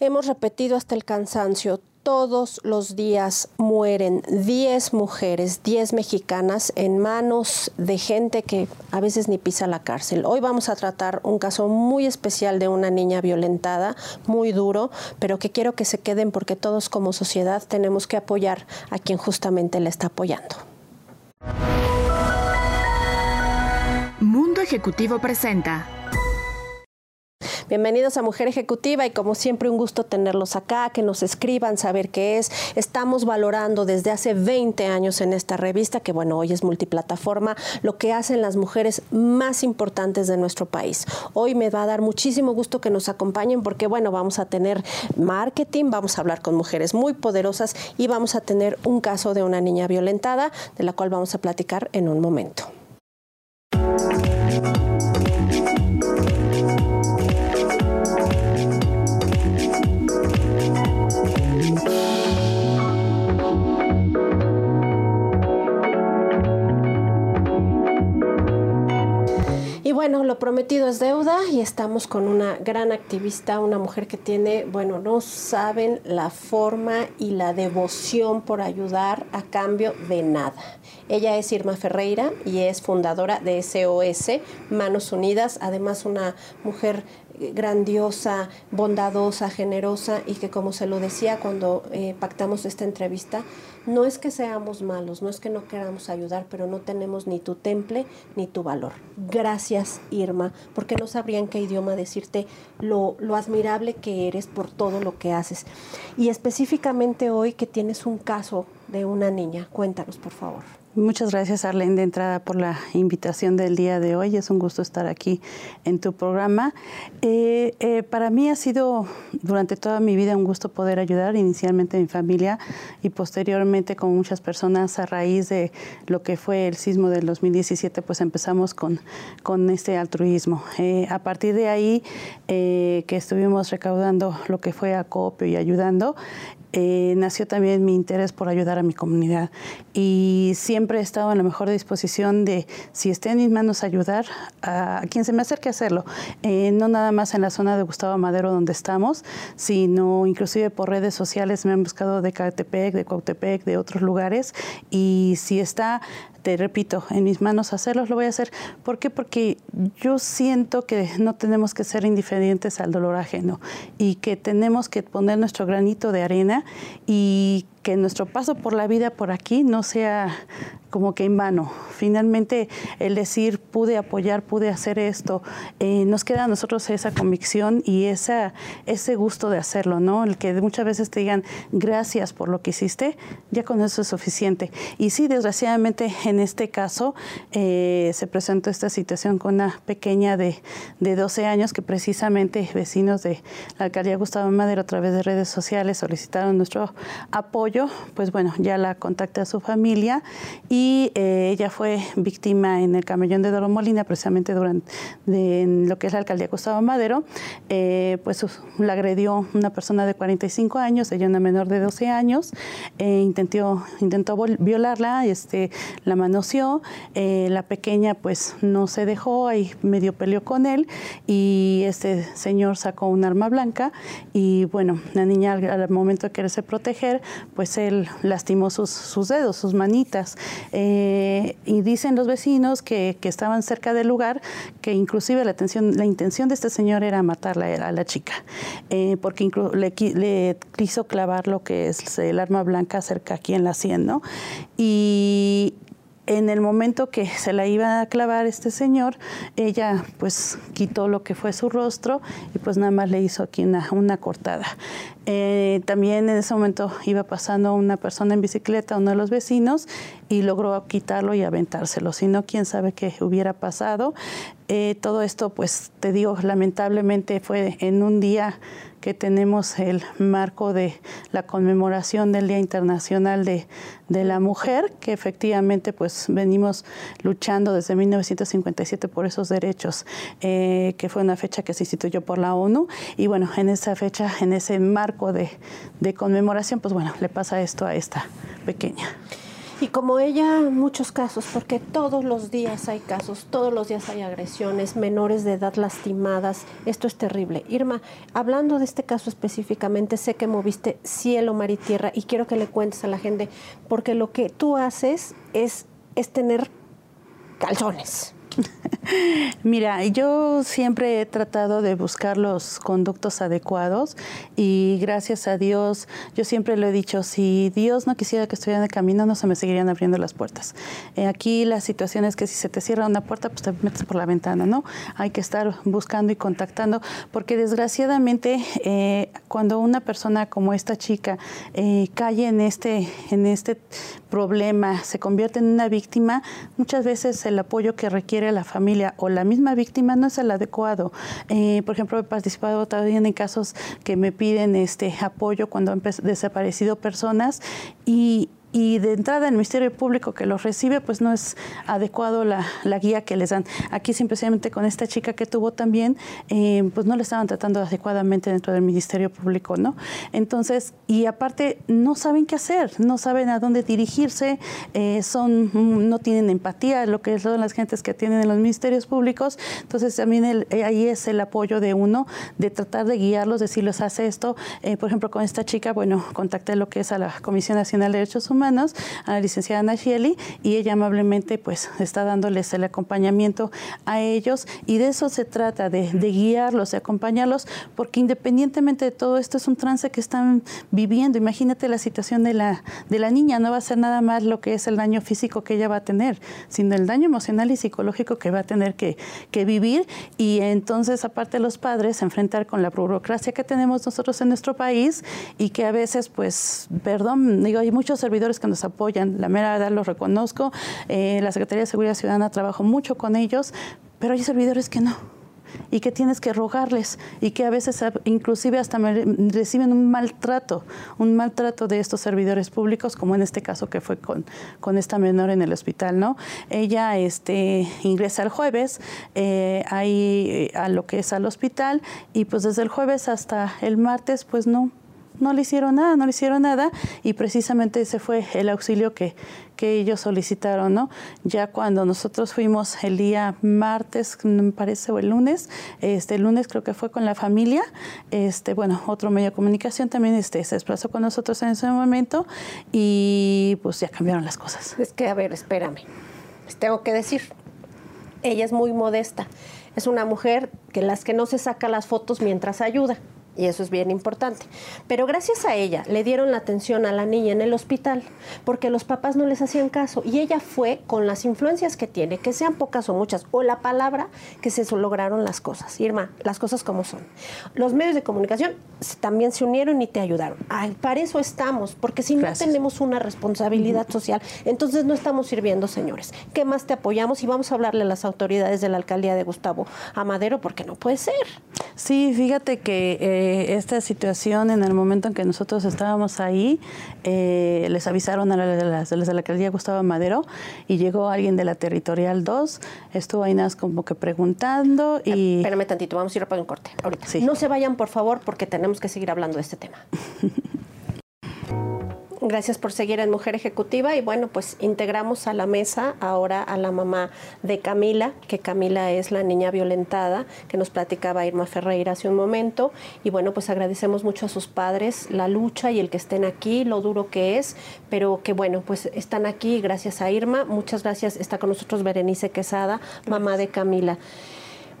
Hemos repetido hasta el cansancio, todos los días mueren 10 mujeres, 10 mexicanas en manos de gente que a veces ni pisa la cárcel. Hoy vamos a tratar un caso muy especial de una niña violentada, muy duro, pero que quiero que se queden porque todos como sociedad tenemos que apoyar a quien justamente le está apoyando. Mundo Ejecutivo presenta Bienvenidos a Mujer Ejecutiva y como siempre un gusto tenerlos acá, que nos escriban, saber qué es. Estamos valorando desde hace 20 años en esta revista, que bueno, hoy es multiplataforma, lo que hacen las mujeres más importantes de nuestro país. Hoy me va a dar muchísimo gusto que nos acompañen porque bueno, vamos a tener marketing, vamos a hablar con mujeres muy poderosas y vamos a tener un caso de una niña violentada, de la cual vamos a platicar en un momento. Bueno, lo prometido es deuda y estamos con una gran activista, una mujer que tiene, bueno, no saben la forma y la devoción por ayudar a cambio de nada. Ella es Irma Ferreira y es fundadora de SOS, Manos Unidas, además una mujer grandiosa, bondadosa, generosa y que como se lo decía cuando eh, pactamos esta entrevista, no es que seamos malos, no es que no queramos ayudar, pero no tenemos ni tu temple ni tu valor. Gracias Irma, porque no sabría en qué idioma decirte lo, lo admirable que eres por todo lo que haces. Y específicamente hoy que tienes un caso de una niña, cuéntanos por favor. Muchas gracias, Arlene, de entrada por la invitación del día de hoy. Es un gusto estar aquí en tu programa. Eh, eh, para mí ha sido durante toda mi vida un gusto poder ayudar, inicialmente mi familia y posteriormente con muchas personas a raíz de lo que fue el sismo del 2017, pues empezamos con, con este altruismo. Eh, a partir de ahí que estuvimos recaudando lo que fue acopio y ayudando, eh, nació también mi interés por ayudar a mi comunidad y siempre he estado en la mejor disposición de, si esté en mis manos, ayudar a, quien se me acerque a hacerlo. Eh, no nada más en la zona de Gustavo Madero donde estamos, sino inclusive por redes sociales me han buscado de Catepec, de Cuautepec, de otros lugares y si está te repito, en mis manos hacerlos, lo voy a hacer. ¿Por qué? Porque yo siento que no tenemos que ser indiferentes al dolor ajeno y que tenemos que poner nuestro granito de arena y que nuestro paso por la vida por aquí no sea como que en vano. Finalmente, el decir, pude apoyar, pude hacer esto, eh, nos queda a nosotros esa convicción y esa, ese gusto de hacerlo, ¿no? El que muchas veces te digan, gracias por lo que hiciste, ya con eso es suficiente. Y sí, desgraciadamente, en este caso, eh, se presentó esta situación con una pequeña de, de 12 años que precisamente vecinos de la alcaldía Gustavo Madero a través de redes sociales solicitaron nuestro apoyo, pues bueno, ya la contacté a su familia y eh, ella fue víctima en el camellón de Doro Molina, precisamente durante lo que es la alcaldía Gustavo Madero, eh, pues la agredió una persona de 45 años, ella una menor de 12 años, eh, intentó, intentó violarla, este, la manoseó, la pequeña pues no se dejó, ahí medio peleó con él y este señor sacó un arma blanca y bueno, la niña al, momento de quererse proteger, pues él lastimó sus, sus dedos, sus manitas. Eh, y dicen los vecinos que, que, estaban cerca del lugar que inclusive la, la intención de este señor era matarla a la chica, eh, porque le, le, quiso clavar lo que es el arma blanca cerca aquí en la sien, ¿no? Y en el momento que se la iba a clavar este señor, ella pues quitó lo que fue su rostro y pues nada más le hizo aquí una, cortada. Eh, también en ese momento iba pasando una persona en bicicleta, uno de los vecinos, y logró quitarlo y aventárselo. Si no, quién sabe qué hubiera pasado. Eh, todo esto, pues te digo, lamentablemente fue en un día que tenemos el marco de la conmemoración del Día Internacional de, la Mujer, que efectivamente pues venimos luchando desde 1957 por esos derechos, eh, que fue una fecha que se instituyó por la ONU. Y bueno, en esa fecha, en ese marco de, de conmemoración, pues bueno, le pasa esto a esta pequeña. Y como ella, muchos casos, porque todos los días hay casos, todos los días hay agresiones, menores de edad lastimadas, esto es terrible. Irma, hablando de este caso específicamente, sé que moviste cielo, mar y tierra y quiero que le cuentes a la gente, porque lo que tú haces es, es tener calzones. Mira, yo siempre he tratado de buscar los conductos adecuados y gracias a Dios, yo siempre lo he dicho, si Dios no quisiera que estuviera el camino, no se me seguirían abriendo las puertas. Eh, aquí la situación es que si se te cierra una puerta, pues te metes por la ventana, ¿no? Hay que estar buscando y contactando, porque desgraciadamente eh, cuando una persona como esta chica eh, cae en este, en este problema, se convierte en una víctima, muchas veces el apoyo que requiere la familia o la misma víctima no es el adecuado. Eh, por ejemplo, he participado también en casos que me piden este apoyo cuando han desaparecido personas y, y de entrada el Ministerio Público que los recibe, pues no es adecuado la, guía que les dan. Aquí simplemente con esta chica que tuvo también, eh, pues no le estaban tratando adecuadamente dentro del Ministerio Público, ¿no? Entonces, y aparte no saben qué hacer, no saben a dónde dirigirse, eh, son, no tienen empatía, lo que son las gentes que tienen en los ministerios públicos. Entonces también eh, ahí es el apoyo de uno, de tratar de guiarlos, decirles, hace esto. por ejemplo, con esta chica, bueno, contacté lo que es a la Comisión Nacional de Derechos Humanos, Humanos, a la licenciada Nashieli, y ella amablemente pues está dándoles el acompañamiento a ellos y de eso se trata, de, guiarlos, de acompañarlos, porque independientemente de todo esto es un trance que están viviendo. Imagínate la situación de la, de la niña, no va a ser nada más lo que es el daño físico que ella va a tener, sino el daño emocional y psicológico que va a tener que, que vivir y entonces aparte los padres enfrentar con la burocracia que tenemos nosotros en nuestro país y que a veces pues, perdón, digo, hay muchos servidores que nos apoyan, la mera verdad lo reconozco, eh, la Secretaría de Seguridad Ciudadana trabajo mucho con ellos, pero hay servidores que no. Y que tienes que rogarles. Y que a veces inclusive hasta reciben un maltrato, un maltrato de estos servidores públicos, como en este caso que fue con, con esta menor en el hospital, ¿no? Ella este, ingresa el jueves eh, ahí a lo que es al hospital y pues desde el jueves hasta el martes pues no, no le hicieron nada, no le hicieron nada y precisamente ese fue el auxilio que, que ellos solicitaron, ¿no? Ya cuando nosotros fuimos el día martes, me parece, o el lunes, este el lunes creo que fue con la familia, este, bueno, otro medio de comunicación también este, se desplazó con nosotros en ese momento y pues ya cambiaron las cosas. Es que, a ver, espérame, les tengo que decir, ella es muy modesta, es una mujer que las que no se saca las fotos mientras ayuda y eso es bien importante. Pero gracias a ella le dieron la atención a la niña en el hospital porque los papás no les hacían caso y ella fue con las influencias que tiene, que sean pocas o muchas, o la palabra que se lograron las cosas. Irma, las cosas como son. Los medios de comunicación también se unieron y te ayudaron. para eso estamos, porque si no tenemos una responsabilidad social, entonces no estamos sirviendo, señores. ¿Qué más te apoyamos? Y vamos a hablarle a las autoridades de la alcaldía de Gustavo Amadero porque no puede ser. Sí, fíjate que... Eh, esta situación, en el momento en que nosotros estábamos ahí, eh, les avisaron a las de la alcaldía Gustavo Madero y llegó alguien de la Territorial 2, estuvo ahí nada como que preguntando y... Espérame tantito, vamos a ir para un corte ahorita. No se vayan, por favor, porque tenemos que seguir hablando de este tema. Gracias por seguir en Mujer Ejecutiva y bueno, pues integramos a la mesa ahora a la mamá de Camila, que Camila es la niña violentada que nos platicaba Irma Ferreira hace un momento y bueno, pues agradecemos mucho a sus padres la lucha y el que estén aquí, lo duro que es, pero que bueno, pues están aquí gracias a Irma. Muchas gracias. Está con nosotros Berenice Quesada, mamá de Camila.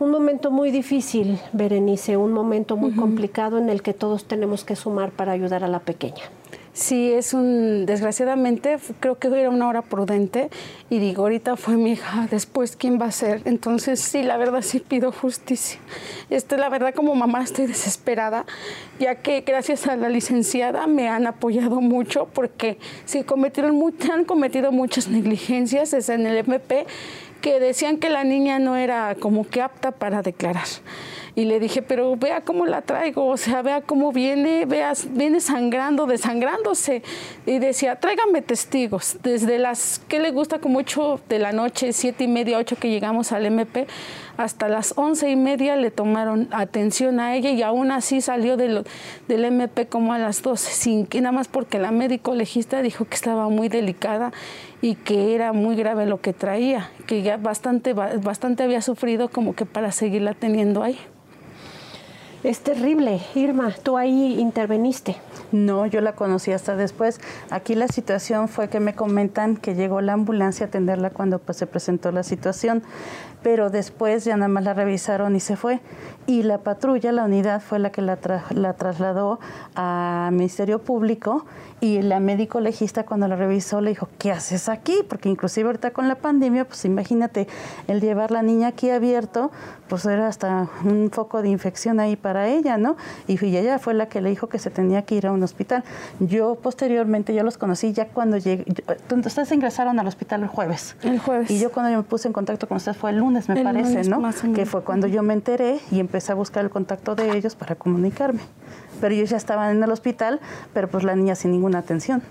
Un momento muy difícil, Berenice, un momento muy complicado en el que todos tenemos que sumar para ayudar a la pequeña. Sí, es un, desgraciadamente, creo que era una hora prudente y digo, ahorita fue mi hija, después quién va a ser. Entonces, sí, la verdad sí pido justicia. Este, la verdad como mamá estoy desesperada, ya que gracias a la licenciada me han apoyado mucho porque sí cometieron, han cometido muchas negligencias desde en el MP que decían que la niña no era como que apta para declarar Y le dije, pero vea cómo la traigo, o sea, vea cómo viene, vea, viene sangrando, desangrándose. Y decía, tráigame testigos. Desde las, ¿qué le gusta? Como 8 de la noche, siete y media, 8 que llegamos al MP, hasta las once y media le tomaron atención a ella y aún así salió del, del MP como a las 12, sin que nada más porque la médico legista dijo que estaba muy delicada y que era muy grave lo que traía, que ya bastante, bastante había sufrido como que para seguirla teniendo ahí. Es terrible, Irma, tú ahí interveniste. No, yo la conocí hasta después. Aquí la situación fue que me comentan que llegó la ambulancia a atenderla cuando pues, se presentó la situación pero después ya nada más la revisaron y se fue. Y la patrulla, la unidad, fue la que la, la trasladó a Ministerio Público y la médico legista cuando la revisó le dijo, ¿qué haces aquí? Porque inclusive ahorita con la pandemia, pues imagínate, el llevar la niña aquí abierto, pues era hasta un foco de infección ahí para ella, ¿no? Y ella fue la que le dijo que se tenía que ir a un hospital. Yo posteriormente, yo los conocí ya cuando llegué, ustedes ingresaron al hospital el jueves. El jueves. Y yo cuando yo me puse en contacto con ustedes fue el lunes me parece, ¿no? Que fue cuando yo me enteré y empecé a buscar el contacto de ellos para comunicarme. Pero ellos ya estaban en el hospital, pero pues la niña sin ninguna atención.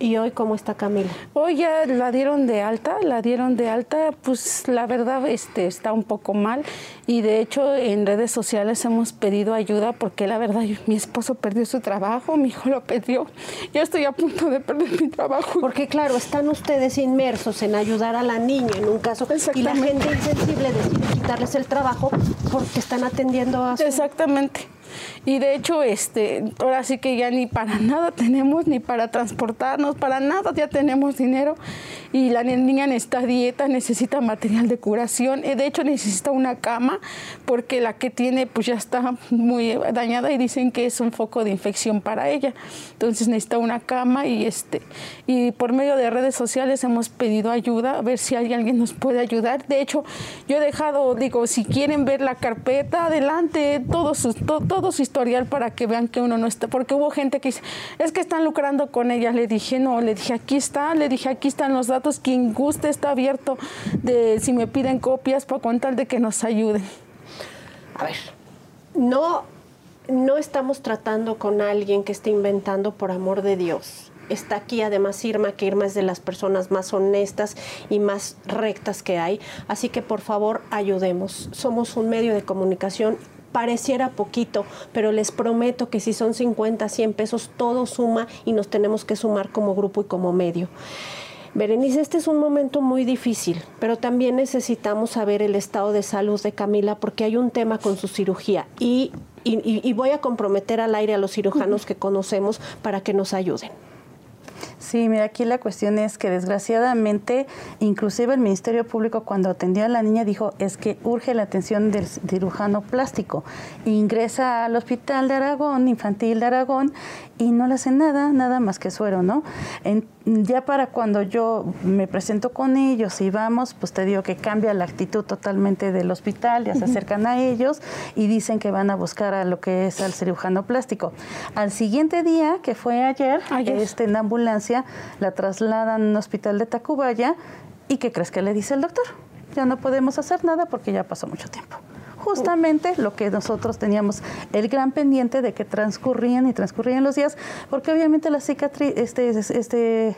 ¿Y hoy cómo está Camila? Hoy ya la dieron de alta, la dieron de alta, pues la verdad este, está un poco mal y de hecho en redes sociales hemos pedido ayuda porque la verdad mi esposo perdió su trabajo, mi hijo lo perdió, yo estoy a punto de perder mi trabajo. Porque claro, están ustedes inmersos en ayudar a la niña en un caso y la gente insensible decide quitarles el trabajo porque están atendiendo a su... Exactamente. Y de hecho, este, ahora sí que ya ni para nada tenemos, ni para transportarnos, para nada ya tenemos dinero. Y la niña necesita dieta, necesita material de curación. Eh, de hecho, necesita una cama porque la que tiene pues ya está muy dañada y dicen que es un foco de infección para ella. Entonces necesita una cama y este y por medio de redes sociales hemos pedido ayuda a ver si alguien nos puede ayudar. De hecho, yo he dejado, digo, si quieren ver la carpeta, adelante, todo su, todo su historial para que vean que uno no está, porque hubo gente que dice, es que están lucrando con ella. Le dije, no, le dije, aquí está, le dije, aquí están los datos, quien guste está abierto de si me piden copias para contar de que nos ayuden. A ver, no, no estamos tratando con alguien que esté inventando por amor de Dios está aquí además Irma, que Irma es de las personas más honestas y más rectas que hay. Así que por favor ayudemos. Somos un medio de comunicación pareciera poquito, pero les prometo que si son 50, 100 pesos, todo suma y nos tenemos que sumar como grupo y como medio. Berenice, este es un momento muy difícil, pero también necesitamos saber el estado de salud de Camila porque hay un tema con su cirugía y, y voy a comprometer al aire a los cirujanos que conocemos para que nos ayuden. Sí, mira, aquí la cuestión es que desgraciadamente, inclusive el Ministerio Público cuando atendió a la niña dijo es que urge la atención del cirujano plástico. Ingresa al Hospital de Aragón, Infantil de Aragón, y no le hacen nada, nada más que suero, ¿no? ya para cuando yo me presento con ellos y vamos, pues te digo que cambia la actitud totalmente del hospital, ya se acercan a ellos y dicen que van a buscar a lo que es al cirujano plástico. Al siguiente día, que fue ayer, Este, en ambulancia la trasladan a un hospital de Tacubaya y ¿qué crees que le dice el doctor? Ya no podemos hacer nada porque ya pasó mucho tiempo justamente lo que nosotros teníamos el gran pendiente de que transcurrían y transcurrían los días, porque obviamente la cicatriz, este, este,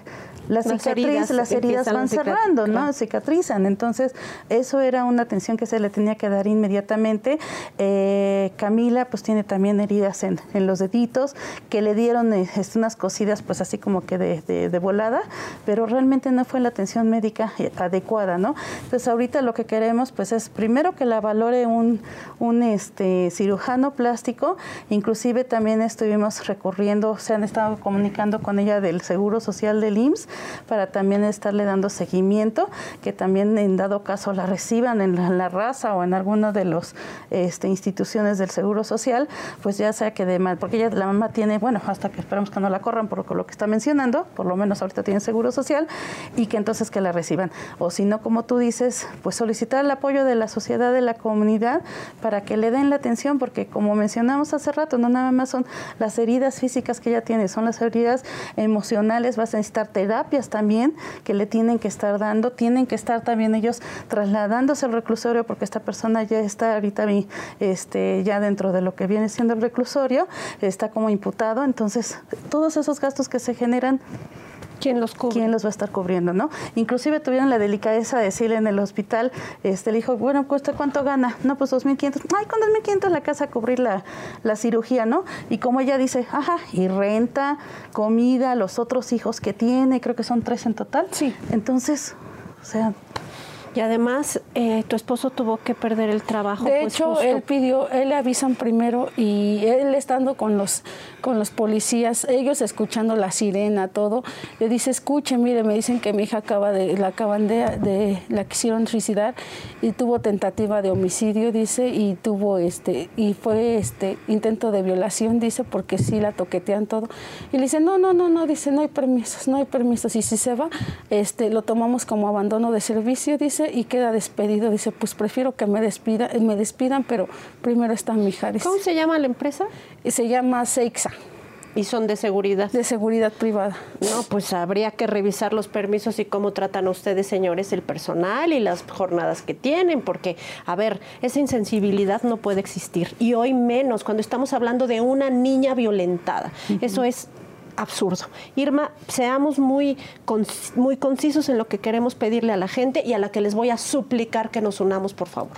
la cicatriz, las heridas van cerrando, ¿no? Cicatrizan. Entonces, eso era una atención que se le tenía que dar inmediatamente. Eh, Camila, pues tiene también heridas en, en, los deditos, que le dieron eh, este, unas cosidas, pues así como que de, de, volada, pero realmente no fue la atención médica eh, adecuada, ¿no? Entonces, ahorita lo que queremos, pues es primero que la valore un, un este, cirujano plástico, inclusive también estuvimos recurriendo, se han estado comunicando con ella del Seguro Social del IMSS, para también estarle dando seguimiento, que también en dado caso la reciban en la, raza o en alguna de las este, instituciones del Seguro Social, pues ya sea que de mal, porque ella, la mamá tiene, bueno, hasta que esperamos que no la corran por lo que está mencionando, por lo menos ahorita tiene Seguro Social, y que entonces que la reciban. O si no, como tú dices, pues solicitar el apoyo de la sociedad, de la comunidad, para que le den la atención, porque como mencionamos hace rato, no nada más son las heridas físicas que ella tiene, son las heridas emocionales, vas a necesitar terapias también que le tienen que estar dando, tienen que estar también ellos trasladándose al reclusorio porque esta persona ya está ahorita este, ya dentro de lo que viene siendo el reclusorio, está como imputado, entonces todos esos gastos que se generan ¿Quién los cubre? ¿Quién los va a estar cubriendo, no? Inclusive tuvieron la delicadeza de decirle en el hospital, este, le dijo, bueno, ¿cuesta cuánto gana? No, pues 2.500. Ay, con 2.500 la casa a cubrir la, la cirugía, ¿no? Y como ella dice, ajá, y renta, comida, los otros hijos que tiene, creo que son tres en total. Sí. Entonces, o sea, y además, eh, tu esposo tuvo que perder el trabajo. De pues, hecho, él pidió, él le avisan primero y él estando con los, con los policías, ellos escuchando la sirena, todo, le dice, escuche, mire, me dicen que mi hija acaba de, la acaban de, de, la quisieron suicidar y tuvo tentativa de homicidio, dice, y tuvo este, y fue este intento de violación, dice, porque sí la toquetean todo. Y le dice, no, no, no, no, dice, no hay permisos, no hay permisos. Y si se va, este, lo tomamos como abandono de servicio, dice y queda despedido. Dice, pues prefiero que me, despida, me despidan, pero primero está mi hija. ¿Cómo se llama la empresa? Se llama Seixa. ¿Y son de seguridad? De seguridad privada. No, pues habría que revisar los permisos y cómo tratan ustedes, señores, el personal y las jornadas que tienen, porque, a ver, esa insensibilidad no puede existir. Y hoy menos, cuando estamos hablando de una niña violentada. Eso es absurdo. Irma, seamos muy, muy concisos en lo que queremos pedirle a la gente y a la que les voy a suplicar que nos unamos, por favor.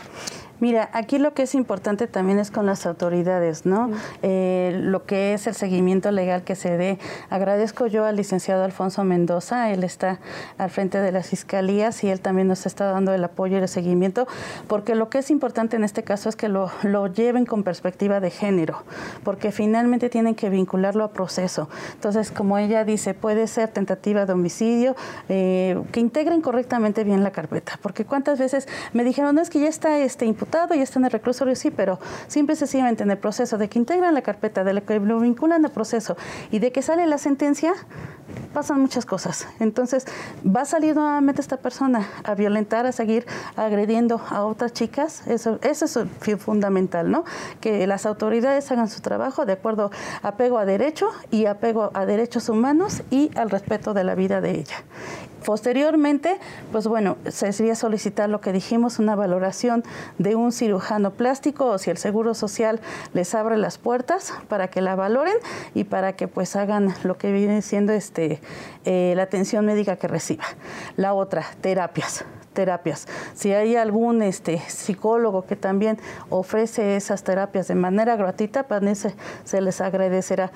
Mira, aquí lo que es importante también es con las autoridades, ¿no? Eh, lo que es el seguimiento legal que se dé. Agradezco yo al licenciado Alfonso Mendoza, él está al frente de las fiscalías y él también nos está dando el apoyo y el seguimiento, porque lo que es importante en este caso es que lo, lo lleven con perspectiva de género, porque finalmente tienen que vincularlo a proceso. Entonces, como ella dice, puede ser tentativa de homicidio, eh, que integren correctamente bien la carpeta, porque cuántas veces me dijeron, no es que ya está este y está en el reclusorio, sí, pero siempre se sigue en el proceso de que integran la carpeta, de que lo vinculan al proceso y de que sale la sentencia, pasan muchas cosas. Entonces, va a salir nuevamente esta persona a violentar, a seguir agrediendo a otras chicas. Eso, eso es fundamental, ¿no? Que las autoridades hagan su trabajo de acuerdo a apego a derecho y apego a derechos humanos y al respeto de la vida de ella. Posteriormente, pues bueno, se sería solicitar lo que dijimos, una valoración de un cirujano plástico o si el Seguro Social les abre las puertas para que la valoren y para que pues hagan lo que viene siendo este eh, la atención médica que reciba. La otra, terapias terapias. Si hay algún este, psicólogo que también ofrece esas terapias de manera gratuita, pues se les agradecerá.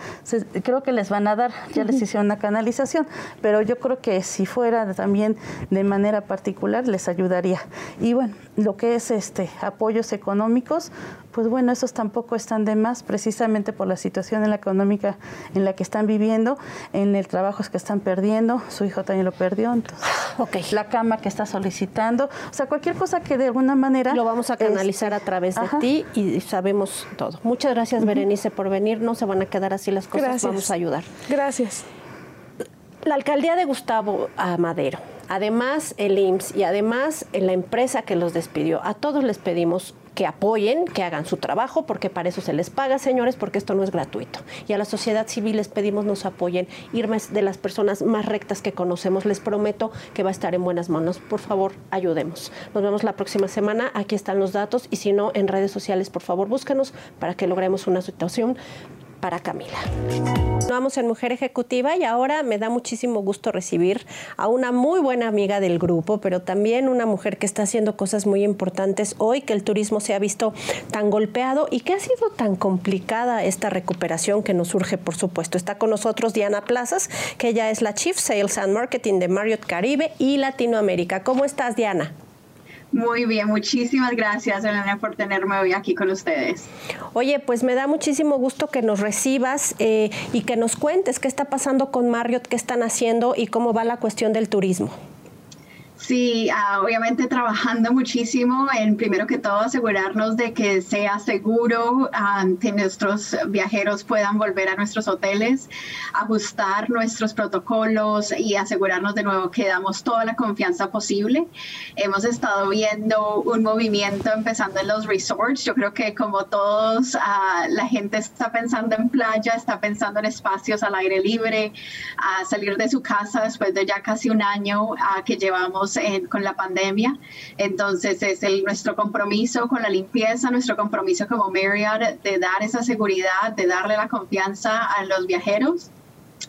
creo que les van a dar, ya les hicieron una canalización, pero yo creo que si fuera también de manera particular les ayudaría. Y bueno, lo que es este apoyos económicos, pues bueno, esos tampoco están de más, precisamente por la situación en la económica en la que están viviendo, en el trabajo que están perdiendo, su hijo también lo perdió, entonces, la cama que está solicitando, o sea, cualquier cosa que de alguna manera... Lo vamos a canalizar a través de ti y sabemos todo. Muchas gracias, Berenice, por venir, no se van a quedar así las cosas, vamos a ayudar. Gracias. La alcaldía de Gustavo Amadero además el IMSS y además la empresa que los despidió, a todos les pedimos que apoyen, que hagan su trabajo, porque para eso se les paga, señores, porque esto no es gratuito. Y a la sociedad civil les pedimos nos apoyen. Irma es de las personas más rectas que conocemos. Les prometo que va a estar en buenas manos. Por favor, ayudemos. Nos vemos la próxima semana. Aquí están los datos y si no, en redes sociales, por favor, búscanos para que logremos una situación para Camila. Vamos en Mujer Ejecutiva y ahora me da muchísimo gusto recibir a una muy buena amiga del grupo, pero también una mujer que está haciendo cosas muy importantes hoy, que el turismo se ha visto tan golpeado y que ha sido tan complicada esta recuperación que nos surge, por supuesto. Está con nosotros Diana Plazas, que ella es la Chief Sales and Marketing de Marriott Caribe y Latinoamérica. ¿Cómo estás, Diana? Muy bien, muchísimas gracias Elena por tenerme hoy aquí con ustedes. Oye, pues me da muchísimo gusto que nos recibas eh, y que nos cuentes qué está pasando con Marriott, qué están haciendo y cómo va la cuestión del turismo. Sí, ah, obviamente trabajando muchísimo en primero que todo asegurarnos de que sea seguro, ah, que nuestros viajeros puedan volver a nuestros hoteles, ajustar nuestros protocolos y asegurarnos de nuevo que damos toda la confianza posible. Hemos estado viendo un movimiento empezando en los resorts. Yo creo que como todos, ah, la gente está pensando en playa, está pensando en espacios al aire libre, a salir de su casa después de ya casi un año que llevamos con la pandemia. Entonces es el, nuestro compromiso con la limpieza, nuestro compromiso como Marriott de dar esa seguridad, de darle la confianza a los viajeros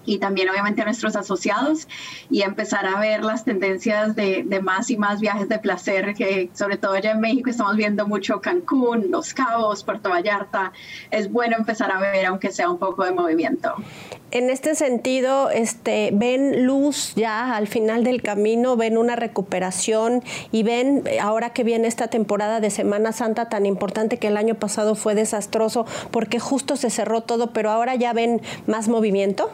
y también obviamente a nuestros asociados y empezar a ver las tendencias de, de, más y más viajes de placer que sobre todo allá en México estamos viendo mucho Cancún, Los Cabos, Puerto Vallarta. Es bueno empezar a ver aunque sea un poco de movimiento. En este sentido, este, ven luz ya al final del camino, ven una recuperación y ven ahora que viene esta temporada de Semana Santa tan importante que el año pasado fue desastroso porque justo se cerró todo, pero ahora ya ven más movimiento.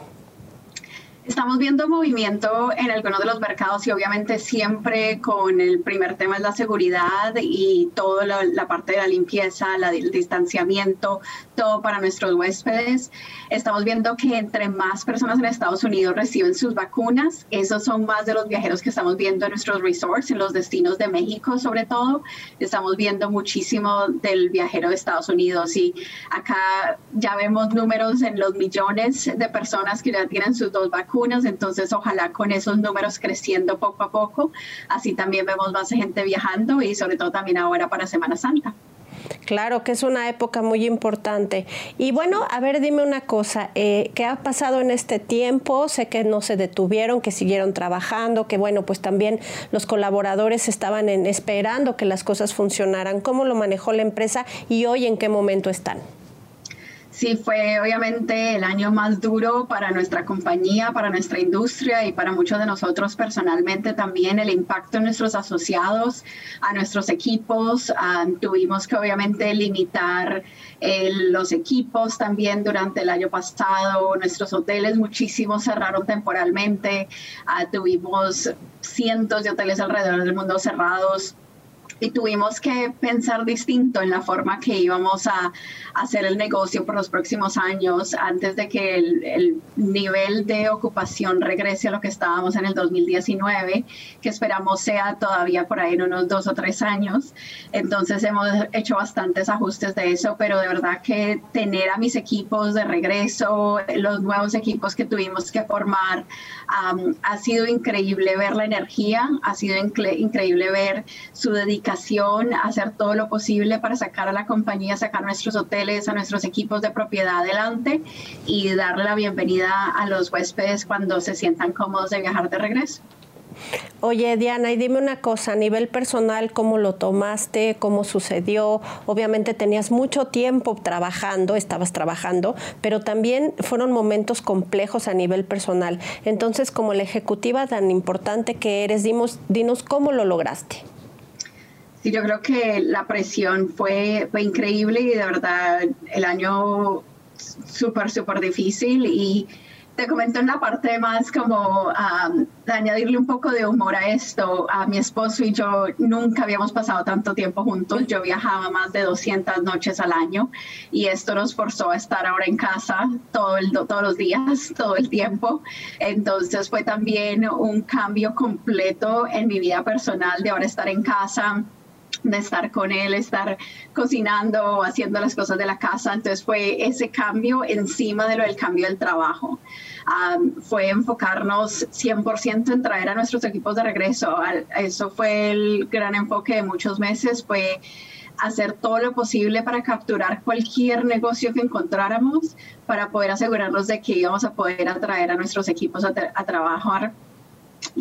Estamos viendo movimiento en algunos de los mercados y obviamente siempre con el primer tema es la seguridad y toda la, parte de la limpieza, el distanciamiento, todo para nuestros huéspedes. Estamos viendo que entre más personas en Estados Unidos reciben sus vacunas, esos son más de los viajeros que estamos viendo en nuestros resorts, en los destinos de México sobre todo. Estamos viendo muchísimo del viajero de Estados Unidos y acá ya vemos números en los millones de personas que ya tienen sus dos vacunas entonces ojalá con esos números creciendo poco a poco, así también vemos más gente viajando y sobre todo también ahora para Semana Santa. Claro, que es una época muy importante. Y bueno, a ver, dime una cosa, eh, ¿qué ha pasado en este tiempo? Sé que no se detuvieron, que siguieron trabajando, que bueno, pues también los colaboradores estaban en, esperando que las cosas funcionaran. ¿Cómo lo manejó la empresa y hoy en qué momento están? Sí, fue obviamente el año más duro para nuestra compañía, para nuestra industria y para muchos de nosotros personalmente también el impacto en nuestros asociados, a nuestros equipos. Ah, tuvimos que obviamente limitar los equipos también durante el año pasado. Nuestros hoteles muchísimos cerraron temporalmente. Ah, tuvimos cientos de hoteles alrededor del mundo cerrados y tuvimos que pensar distinto en la forma que íbamos a hacer el negocio por los próximos años antes de que el, nivel de ocupación regrese a lo que estábamos en el 2019, que esperamos sea todavía por ahí en unos dos o tres años. Entonces hemos hecho bastantes ajustes de eso, pero de verdad que tener a mis equipos de regreso, los nuevos equipos que tuvimos que formar, ha sido increíble ver la energía, ha sido increíble ver su dedicación hacer todo lo posible para sacar a la compañía, sacar nuestros hoteles, a nuestros equipos de propiedad adelante y darle la bienvenida a los huéspedes cuando se sientan cómodos de viajar de regreso. Oye, Diana, y dime una cosa, a nivel personal, ¿cómo lo tomaste? ¿Cómo sucedió? Obviamente tenías mucho tiempo trabajando, estabas trabajando, pero también fueron momentos complejos a nivel personal. Entonces, como la ejecutiva tan importante que eres, dimos, dinos cómo lo lograste. Sí, yo creo que la presión fue, fue increíble y de verdad el año súper, súper difícil y te comento en la parte más como de añadirle un poco de humor a esto. A mi esposo y yo nunca habíamos pasado tanto tiempo juntos. Yo viajaba más de 200 noches al año y esto nos forzó a estar ahora en casa todo el, todos los días, todo el tiempo. Entonces fue también un cambio completo en mi vida personal de ahora estar en casa de estar con él, estar cocinando, haciendo las cosas de la casa. Entonces fue ese cambio encima de lo del cambio del trabajo. fue enfocarnos 100% en traer a nuestros equipos de regreso. Eso fue el gran enfoque de muchos meses, fue hacer todo lo posible para capturar cualquier negocio que encontráramos para poder asegurarnos de que íbamos a poder atraer a nuestros equipos a trabajar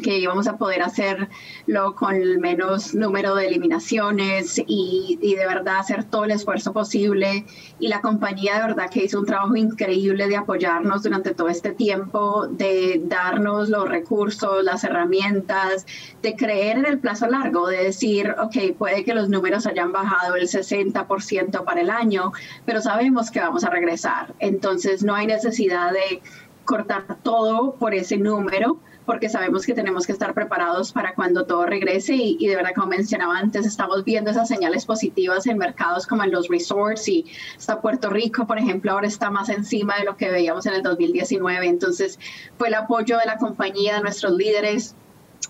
que íbamos a poder hacerlo con menos número de eliminaciones y, y, de verdad hacer todo el esfuerzo posible. Y la compañía de verdad que hizo un trabajo increíble de apoyarnos durante todo este tiempo, de darnos los recursos, las herramientas, de creer en el plazo largo, de decir, ok, puede que los números hayan bajado el 60% para el año, pero sabemos que vamos a regresar. Entonces no hay necesidad de cortar todo por ese número porque sabemos que tenemos que estar preparados para cuando todo regrese y, y, de verdad, como mencionaba antes, estamos viendo esas señales positivas en mercados como en los resorts y hasta Puerto Rico, por ejemplo, ahora está más encima de lo que veíamos en el 2019. Entonces, fue el apoyo de la compañía, de nuestros líderes,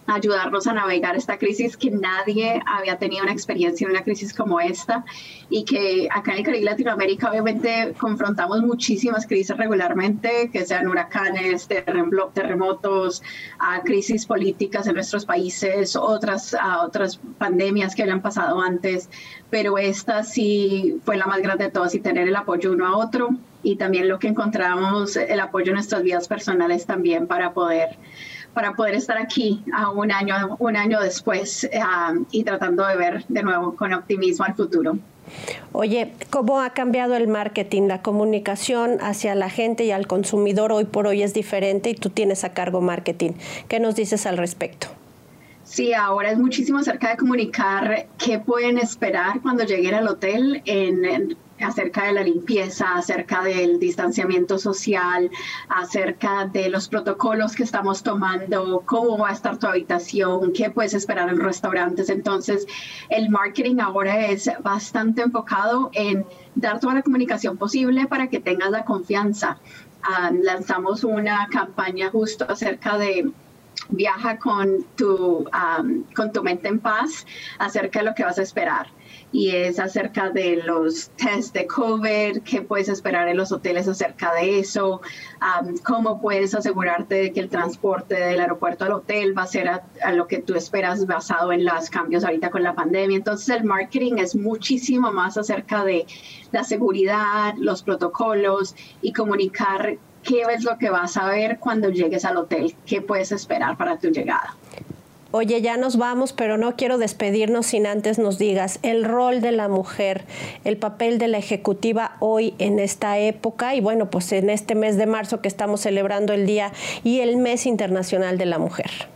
ayudarnos a navegar esta crisis que nadie había tenido una experiencia en una crisis como esta y que acá en el Caribe Latinoamérica obviamente confrontamos muchísimas crisis regularmente, que sean huracanes, terremotos, a crisis políticas en nuestros países, otras, a otras pandemias que habían pasado antes, pero esta sí fue la más grande de todas y tener el apoyo uno a otro y también lo que encontramos, el apoyo en nuestras vidas personales también para poder para poder estar aquí a un año, un año después eh, y tratando de ver de nuevo con optimismo al futuro. Oye, ¿cómo ha cambiado el marketing? La comunicación hacia la gente y al consumidor hoy por hoy es diferente y tú tienes a cargo marketing. ¿Qué nos dices al respecto? Sí, ahora es muchísimo acerca de comunicar qué pueden esperar cuando lleguen al hotel en, acerca de la limpieza, acerca del distanciamiento social, acerca de los protocolos que estamos tomando, cómo va a estar tu habitación, qué puedes esperar en restaurantes. Entonces, el marketing ahora es bastante enfocado en dar toda la comunicación posible para que tengas la confianza. Ah, lanzamos una campaña justo acerca de viaja con tu, ah, con tu mente en paz acerca de lo que vas a esperar y es acerca de los test de COVID, qué puedes esperar en los hoteles acerca de eso, cómo puedes asegurarte de que el transporte del aeropuerto al hotel va a ser a, lo que tú esperas basado en los cambios ahorita con la pandemia. Entonces el marketing es muchísimo más acerca de la seguridad, los protocolos y comunicar qué es lo que vas a ver cuando llegues al hotel, qué puedes esperar para tu llegada oye, ya nos vamos, pero no quiero despedirnos sin antes nos digas el rol de la mujer, el papel de la ejecutiva hoy en esta época y bueno, pues en este mes de marzo que estamos celebrando el Día y el Mes Internacional de la Mujer.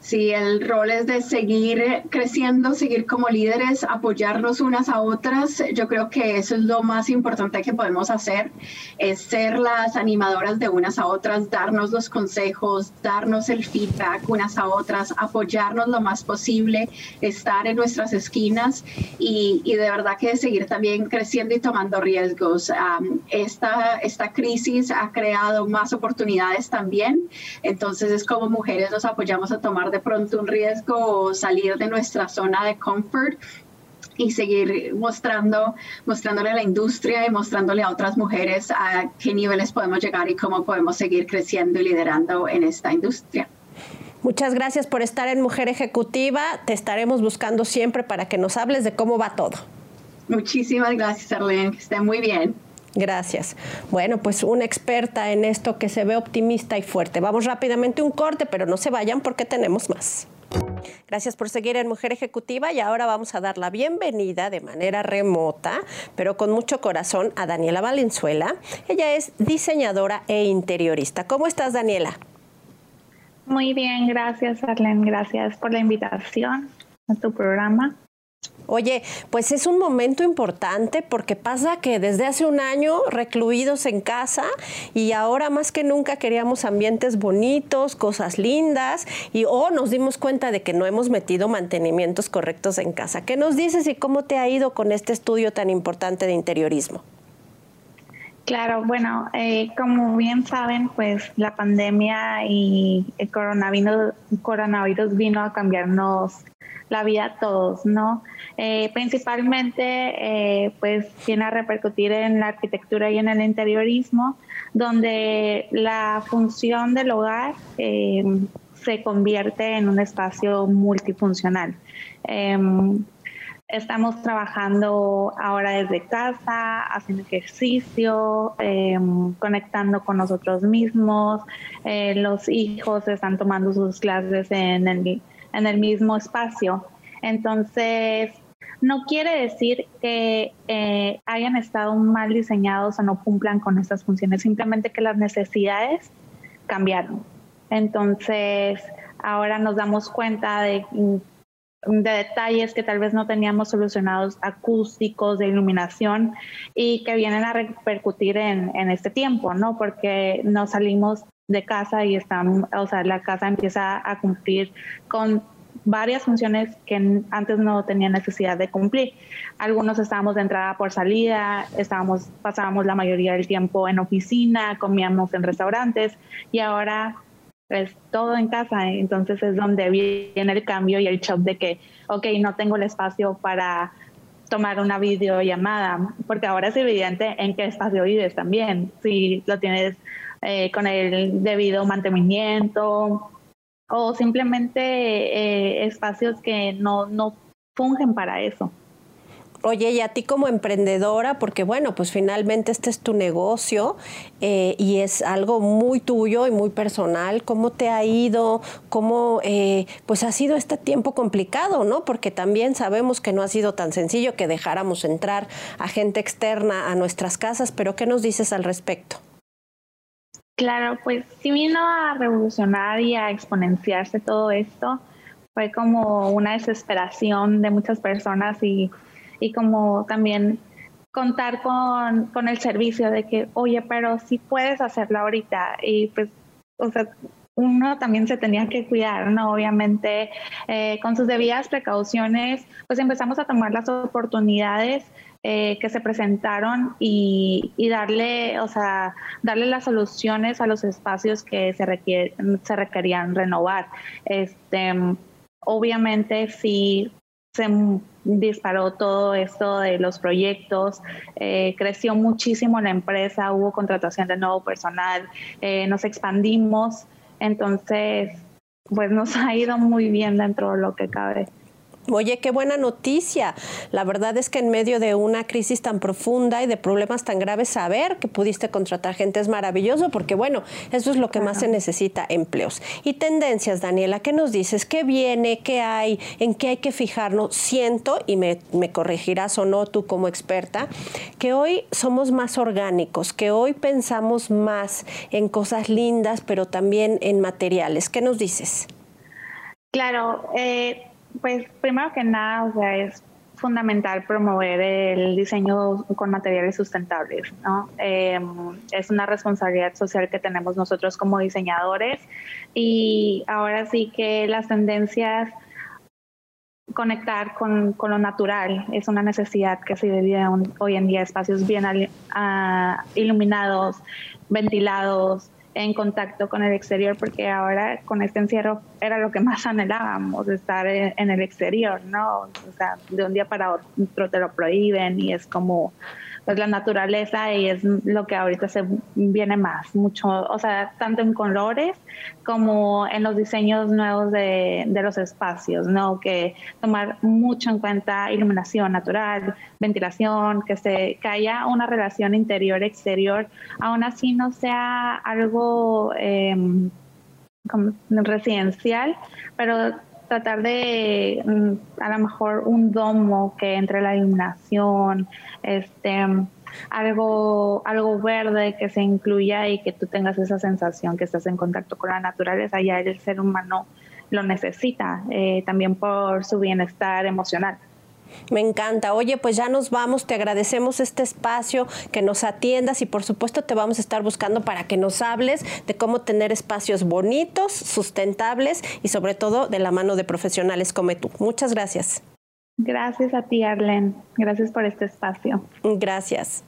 Sí, el rol es de seguir creciendo, seguir como líderes, apoyarnos unas a otras. Yo creo que eso es lo más importante que podemos hacer, es ser las animadoras de unas a otras, darnos los consejos, darnos el feedback unas a otras, apoyarnos lo más posible, estar en nuestras esquinas y, de verdad que seguir también creciendo y tomando riesgos. esta, esta crisis ha creado más oportunidades también, entonces es como mujeres nos apoyamos a tomar de pronto un riesgo salir de nuestra zona de comfort y seguir mostrando, mostrándole a la industria y mostrándole a otras mujeres a qué niveles podemos llegar y cómo podemos seguir creciendo y liderando en esta industria. Muchas gracias por estar en Mujer Ejecutiva. Te estaremos buscando siempre para que nos hables de cómo va todo. Muchísimas gracias, Arlene. Que esté muy bien. Gracias. Bueno, pues una experta en esto que se ve optimista y fuerte. Vamos rápidamente un corte, pero no se vayan porque tenemos más. Gracias por seguir en Mujer Ejecutiva y ahora vamos a dar la bienvenida de manera remota, pero con mucho corazón, a Daniela Valenzuela. Ella es diseñadora e interiorista. ¿Cómo estás, Daniela? Muy bien, gracias, Arlen. Gracias por la invitación a tu programa. Oye, pues es un momento importante porque pasa que desde hace un año recluidos en casa y ahora más que nunca queríamos ambientes bonitos, cosas lindas y o oh, nos dimos cuenta de que no hemos metido mantenimientos correctos en casa. ¿Qué nos dices y cómo te ha ido con este estudio tan importante de interiorismo? Claro, bueno, eh, como bien saben, pues la pandemia y el coronavirus, coronavirus vino a cambiarnos la vida a todos, ¿no? Eh, principalmente, eh, pues viene a repercutir en la arquitectura y en el interiorismo, donde la función del hogar eh, se convierte en un espacio multifuncional. Em, estamos trabajando ahora desde casa, haciendo ejercicio, em, conectando con nosotros mismos. los hijos están tomando sus clases en el en el mismo espacio. Entonces, no quiere decir que eh, hayan estado mal diseñados o no cumplan con estas funciones, simplemente que las necesidades cambiaron. Entonces, ahora nos damos cuenta de, de detalles que tal vez no teníamos solucionados, acústicos, de iluminación, y que vienen a repercutir en, en este tiempo, ¿no? Porque no salimos de casa y están, o sea, la casa empieza a cumplir con varias funciones que antes no tenía necesidad de cumplir. Algunos estábamos de entrada por salida, estábamos, pasábamos la mayoría del tiempo en oficina, comíamos en restaurantes y ahora es todo en casa. Entonces es donde viene el cambio y el shock de que, ok, no tengo el espacio para tomar una videollamada, porque ahora es evidente en qué espacio vives también, si lo tienes eh, con el debido mantenimiento o simplemente eh, espacios que no, no fungen para eso. Oye, y a ti como emprendedora, porque bueno, pues finalmente este es tu negocio eh, y es algo muy tuyo y muy personal, ¿cómo te ha ido? ¿Cómo eh, pues ha sido este tiempo complicado, no? Porque también sabemos que no ha sido tan sencillo que dejáramos entrar a gente externa a nuestras casas, pero ¿qué nos dices al respecto? Claro, pues sí vino a revolucionar y a exponenciarse todo esto. Fue como una desesperación de muchas personas y y como también contar con, con, el servicio de que, oye, pero sí puedes hacerlo ahorita. Y pues, o sea, uno también se tenía que cuidar, ¿no? Obviamente, eh, con sus debidas precauciones, pues empezamos a tomar las oportunidades eh, que se presentaron y, y, darle, o sea, darle las soluciones a los espacios que se, requiere, se requerían renovar. Este, obviamente, sí se disparó todo esto de los proyectos, eh, creció muchísimo la empresa, hubo contratación de nuevo personal, eh, nos expandimos, entonces pues nos ha ido muy bien dentro de lo que cabe. Oye, qué buena noticia. La verdad es que en medio de una crisis tan profunda y de problemas tan graves, saber que pudiste contratar gente es maravilloso porque, bueno, eso es lo que más se necesita, empleos. Y tendencias, Daniela, ¿qué nos dices? ¿Qué viene? ¿Qué hay? ¿En qué hay que fijarnos? Siento, y me, me corregirás o no tú como experta, que hoy somos más orgánicos, que hoy pensamos más en cosas lindas, pero también en materiales. ¿Qué nos dices? Claro, eh, pues primero que nada, o sea, es fundamental promover el diseño con materiales sustentables, ¿no? Em, es una responsabilidad social que tenemos nosotros como diseñadores y ahora sí que las tendencias conectar con, con lo natural es una necesidad que se vive hoy en día, espacios bien ah, iluminados, ventilados, en contacto con el exterior, porque ahora con este encierro era lo que más anhelábamos, estar en el exterior, ¿no? O sea, de un día para otro te lo prohíben y es como pues la naturaleza y es lo que ahorita se viene más, mucho, o sea, tanto en colores como en los diseños nuevos de, de los espacios, ¿no? Que tomar mucho en cuenta iluminación natural, ventilación, que, se, que haya una relación interior-exterior, aún así no sea algo eh, residencial, pero tratar de mm, a lo mejor un domo que entre la iluminación, este algo, algo verde que se incluya y que tú tengas esa sensación que estás en contacto con la naturaleza, ya el ser humano lo necesita, eh, también por su bienestar emocional. Me encanta. Oye, pues ya nos vamos. Te agradecemos este espacio, que nos atiendas y por supuesto te vamos a estar buscando para que nos hables de cómo tener espacios bonitos, sustentables y sobre todo de la mano de profesionales como tú. Muchas gracias. Gracias a ti, Arlen. Gracias por este espacio. Gracias.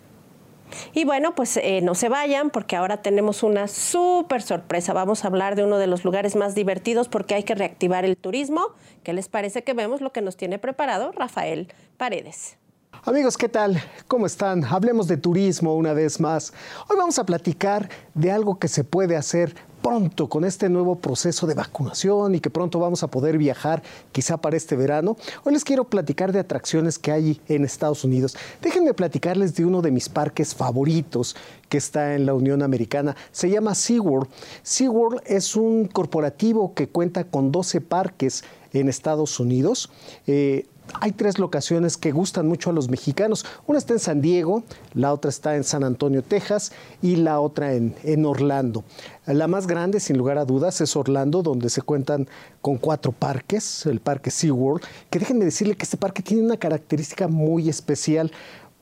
Y bueno, pues eh, no se vayan porque ahora tenemos una súper sorpresa. Vamos a hablar de uno de los lugares más divertidos porque hay que reactivar el turismo. ¿Qué les parece que vemos lo que nos tiene preparado Rafael Paredes? Amigos, ¿qué tal? ¿Cómo están? Hablemos de turismo una vez más. Hoy vamos a platicar de algo que se puede hacer pronto con este nuevo proceso de vacunación y que pronto vamos a poder viajar quizá para este verano, hoy les quiero platicar de atracciones que hay en Estados Unidos. Déjenme platicarles de uno de mis parques favoritos que está en la Unión Americana. Se llama SeaWorld. SeaWorld es un corporativo que cuenta con 12 parques en Estados Unidos. Eh, hay tres locaciones que gustan mucho a los mexicanos. Una está en San Diego, la otra está en San Antonio, Texas y la otra en, en, Orlando. La más grande, sin lugar a dudas, es Orlando, donde se cuentan con cuatro parques, el parque SeaWorld, que déjenme decirle que este parque tiene una característica muy especial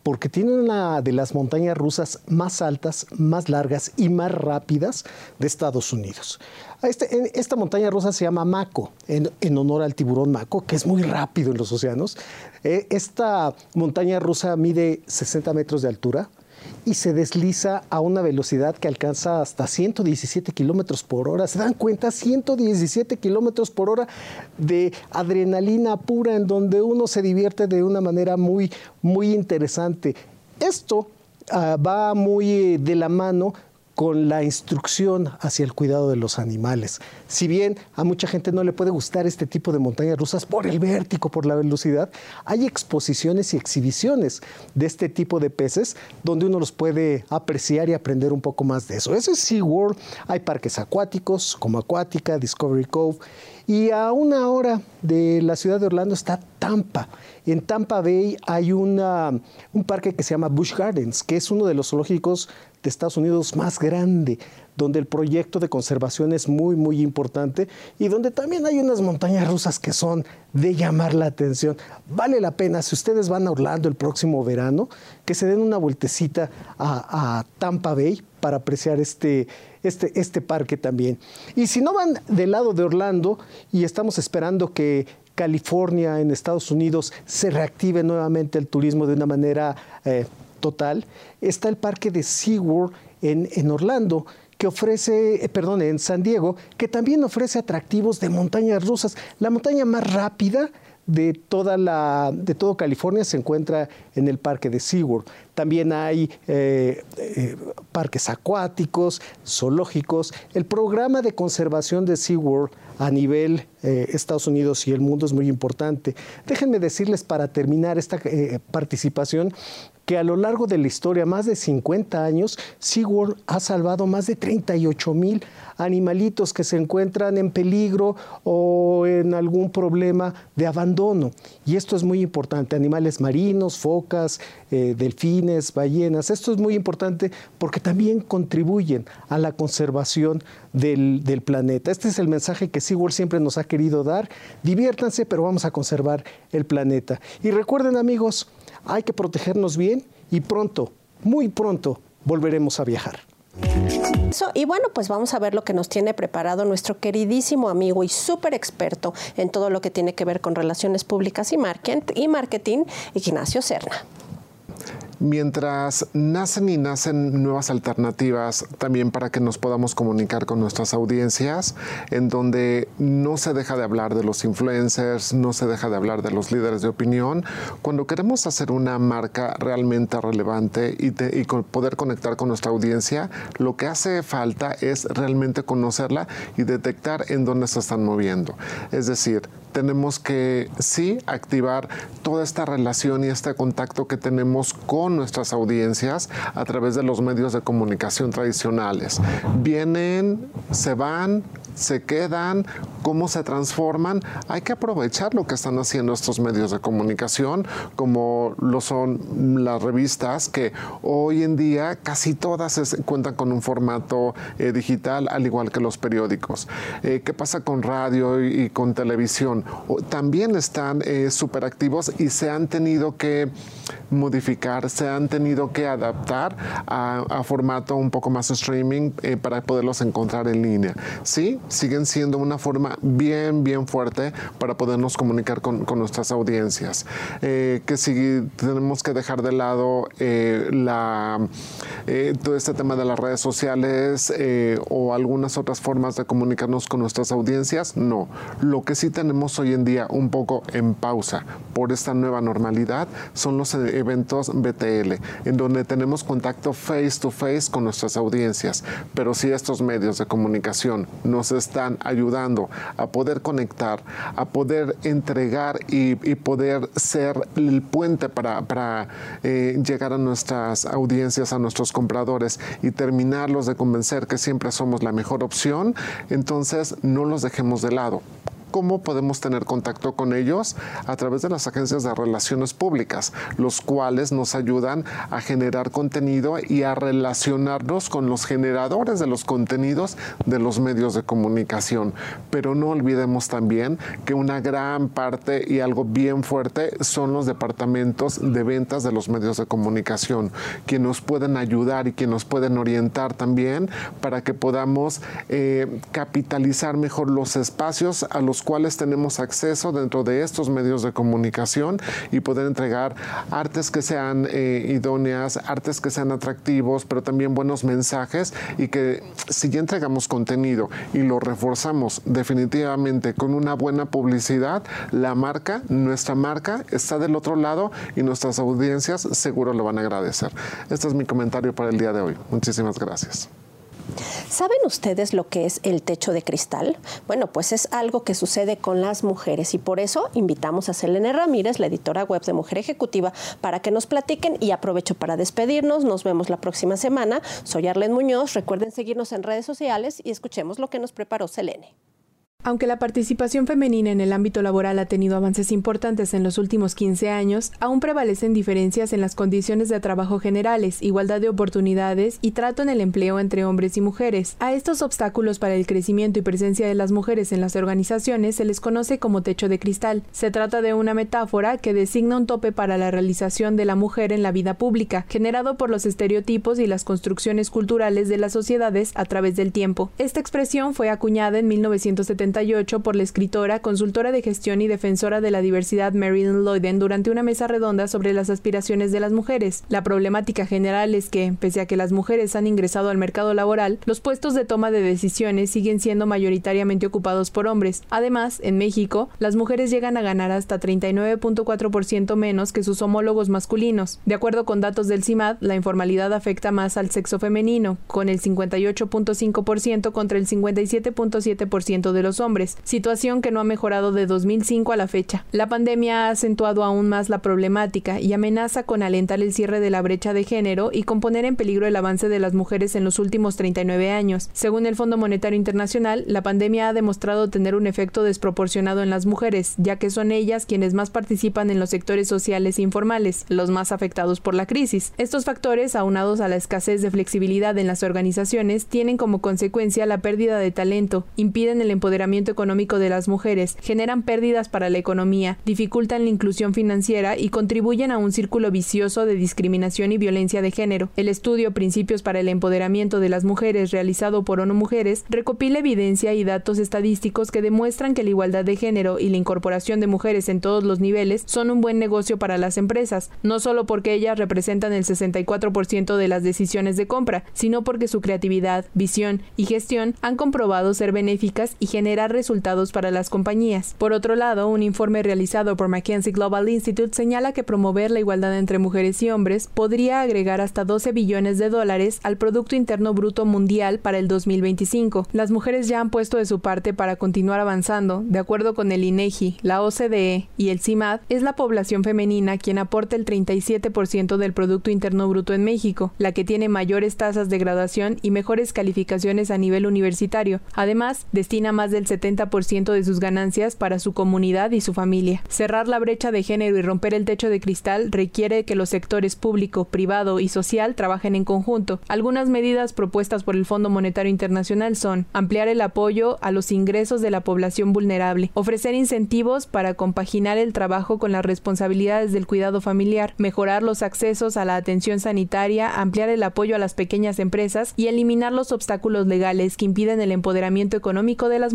porque tiene una de las montañas rusas más altas, más largas y más rápidas de Estados Unidos. Este, esta montaña rusa se llama Mako, en, honor al tiburón Mako, que es muy rápido en los océanos. Eh, esta montaña rusa mide 60 metros de altura, y se desliza a una velocidad que alcanza hasta 117 kilómetros por hora. ¿Se dan cuenta? 117 kilómetros por hora de adrenalina pura en donde uno se divierte de una manera muy, muy interesante. Esto ah, va muy de la mano con la instrucción hacia el cuidado de los animales. Si bien a mucha gente no le puede gustar este tipo de montañas rusas por el vértigo, por la velocidad, hay exposiciones y exhibiciones de este tipo de peces donde uno los puede apreciar y aprender un poco más de eso. Eso es SeaWorld. Hay parques acuáticos como Acuática, Discovery Cove. Y a una hora de la ciudad de Orlando está Tampa. En Tampa Bay hay una, un parque que se llama Busch Gardens, que es uno de los zoológicos de Estados Unidos más grande, donde el proyecto de conservación es muy, muy importante y donde también hay unas montañas rusas que son de llamar la atención. Vale la pena, si ustedes van a Orlando el próximo verano, que se den una vueltecita a, Tampa Bay para apreciar este, este, este parque también. Y si no van del lado de Orlando y estamos esperando que California, en Estados Unidos, se reactive nuevamente el turismo de una manera eh, total, está el parque de SeaWorld en, en Orlando, que ofrece, eh, perdón, en San Diego, que también ofrece atractivos de montañas rusas. La montaña más rápida de toda la de todo California se encuentra en el parque de SeaWorld. También hay eh, eh, parques acuáticos, zoológicos. El programa de conservación de SeaWorld a nivel Estados Unidos y el mundo es muy importante. Déjenme decirles para terminar esta participación que a lo largo de la historia, más de 50 años, SeaWorld ha salvado más de 38 mil animalitos que se encuentran en peligro o en algún problema de abandono. Y esto es muy importante, animales marinos, focas, eh, delfines, ballenas. Esto es muy importante porque también contribuyen a la conservación del, planeta. Este es el mensaje que SeaWorld siempre nos ha querido dar. Diviértanse, pero vamos a conservar el planeta. Y recuerden amigos, hay que protegernos bien y pronto, muy pronto, volveremos a viajar. y bueno, pues vamos a ver lo que nos tiene preparado nuestro queridísimo amigo y súper experto en todo lo que tiene que ver con relaciones públicas y marketing, Ignacio Serna mientras nacen y nacen nuevas alternativas también para que nos podamos comunicar con nuestras audiencias, en donde no se deja de hablar de los influencers, no se deja de hablar de los líderes de opinión, cuando queremos hacer una marca realmente relevante y, poder conectar con nuestra audiencia, lo que hace falta es realmente conocerla y detectar en dónde se están moviendo. Es decir, tenemos que sí activar toda esta relación y este contacto que tenemos con nuestras audiencias a través de los medios de comunicación tradicionales. Vienen, se van, se quedan, cómo se transforman. Hay que aprovechar lo que están haciendo estos medios de comunicación, como lo son las revistas, que hoy en día casi todas cuentan con un formato eh, digital, al igual que los periódicos. Eh, ¿Qué pasa con radio y, con televisión? también están eh, súper activos y se han tenido que modificar, se han tenido que adaptar a, a formato un poco más streaming para poderlos encontrar en línea. Sí, siguen siendo una forma bien, bien fuerte para podernos comunicar con, nuestras audiencias. Eh, que si tenemos que dejar de lado eh, la, eh, todo este tema de las redes sociales o algunas otras formas de comunicarnos con nuestras audiencias, no. Lo que sí tenemos hoy en día un poco en pausa por esta nueva normalidad son los eventos BTL, en donde tenemos contacto face to face con nuestras audiencias. Pero si estos medios de comunicación nos están ayudando a poder conectar, a poder entregar y, poder ser el puente para, eh, llegar a nuestras audiencias, a nuestros compradores y terminarlos de convencer que siempre somos la mejor opción, entonces no los dejemos de lado ¿Cómo podemos tener contacto con ellos? A través de las agencias de relaciones públicas, los cuales nos ayudan a generar contenido y a relacionarnos con los generadores de los contenidos de los medios de comunicación. Pero no olvidemos también que una gran parte y algo bien fuerte son los departamentos de ventas de los medios de comunicación, quienes nos pueden ayudar y quienes nos pueden orientar también para que podamos eh, capitalizar mejor los espacios a los cuales tenemos acceso dentro de estos medios de comunicación y poder entregar artes que sean eh, idóneas, artes que sean atractivos, pero también buenos mensajes y que si ya entregamos contenido y lo reforzamos definitivamente con una buena publicidad, la marca, nuestra marca está del otro lado y nuestras audiencias seguro lo van a agradecer. Este es mi comentario para el día de hoy. Muchísimas gracias. ¿Saben ustedes lo que es el techo de cristal? Bueno, pues es algo que sucede con las mujeres y por eso invitamos a Selene Ramírez, la editora web de Mujer Ejecutiva, para que nos platiquen y aprovecho para despedirnos. Nos vemos la próxima semana. Soy Arlen Muñoz. Recuerden seguirnos en redes sociales y escuchemos lo que nos preparó Selene. Aunque la participación femenina en el ámbito laboral ha tenido avances importantes en los últimos 15 años, aún prevalecen diferencias en las condiciones de trabajo generales, igualdad de oportunidades y trato en el empleo entre hombres y mujeres. A estos obstáculos para el crecimiento y presencia de las mujeres en las organizaciones se les conoce como techo de cristal. Se trata de una metáfora que designa un tope para la realización de la mujer en la vida pública, generado por los estereotipos y las construcciones culturales de las sociedades a través del tiempo. Esta expresión fue acuñada en 1970 por la escritora, consultora de gestión y defensora de la diversidad Marilyn Lloyden durante una mesa redonda sobre las aspiraciones de las mujeres. La problemática general es que, pese a que las mujeres han ingresado al mercado laboral, los puestos de toma de decisiones siguen siendo mayoritariamente ocupados por hombres. Además, en México, las mujeres llegan a ganar hasta 39.4% menos que sus homólogos masculinos. De acuerdo con datos del CIMAD, la informalidad afecta más al sexo femenino, con el 58.5% contra el 57.7% de los hombres, situación que no ha mejorado de 2005 a la fecha. La pandemia ha acentuado aún más la problemática y amenaza con alentar el cierre de la brecha de género y con poner en peligro el avance de las mujeres en los últimos 39 años. Según el Fondo Monetario Internacional, la pandemia ha demostrado tener un efecto desproporcionado en las mujeres, ya que son ellas quienes más participan en los sectores sociales e informales, los más afectados por la crisis. Estos factores, aunados a la escasez de flexibilidad en las organizaciones, tienen como consecuencia la pérdida de talento, impiden el empoderamiento económico de las mujeres, generan pérdidas para la economía, dificultan la inclusión financiera y contribuyen a un círculo vicioso de discriminación y violencia de género. El estudio Principios para el Empoderamiento de las Mujeres realizado por ONU Mujeres recopila evidencia y datos estadísticos que demuestran que la igualdad de género y la incorporación de mujeres en todos los niveles son un buen negocio para las empresas, no solo porque ellas representan el 64% de las decisiones de compra, sino porque su creatividad, visión y gestión han comprobado ser benéficas y resultados para las compañías. Por otro lado, un informe realizado por McKinsey Global Institute señala que promover la igualdad entre mujeres y hombres podría agregar hasta 12 billones de dólares al Producto Interno Bruto Mundial para el 2025. Las mujeres ya han puesto de su parte para continuar avanzando. De acuerdo con el INEGI, la OCDE y el CIMAD, es la población femenina quien aporta el 37% del Producto Interno Bruto en México, la que tiene mayores tasas de graduación y mejores calificaciones a nivel universitario. Además, destina más del 70% de sus ganancias para su comunidad y su familia. Cerrar la brecha de género y romper el techo de cristal requiere que los sectores público, privado y social trabajen en conjunto. Algunas medidas propuestas por el Fondo Monetario Internacional son ampliar el apoyo a los ingresos de la población vulnerable, ofrecer incentivos para compaginar el trabajo con las responsabilidades del cuidado familiar, mejorar los accesos a la atención sanitaria, ampliar el apoyo a las pequeñas empresas y eliminar los obstáculos legales que impiden el empoderamiento económico de las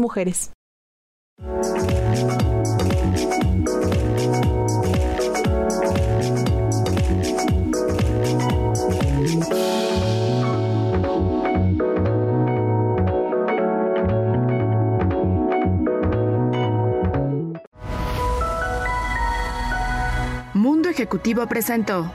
Mundo Ejecutivo presentó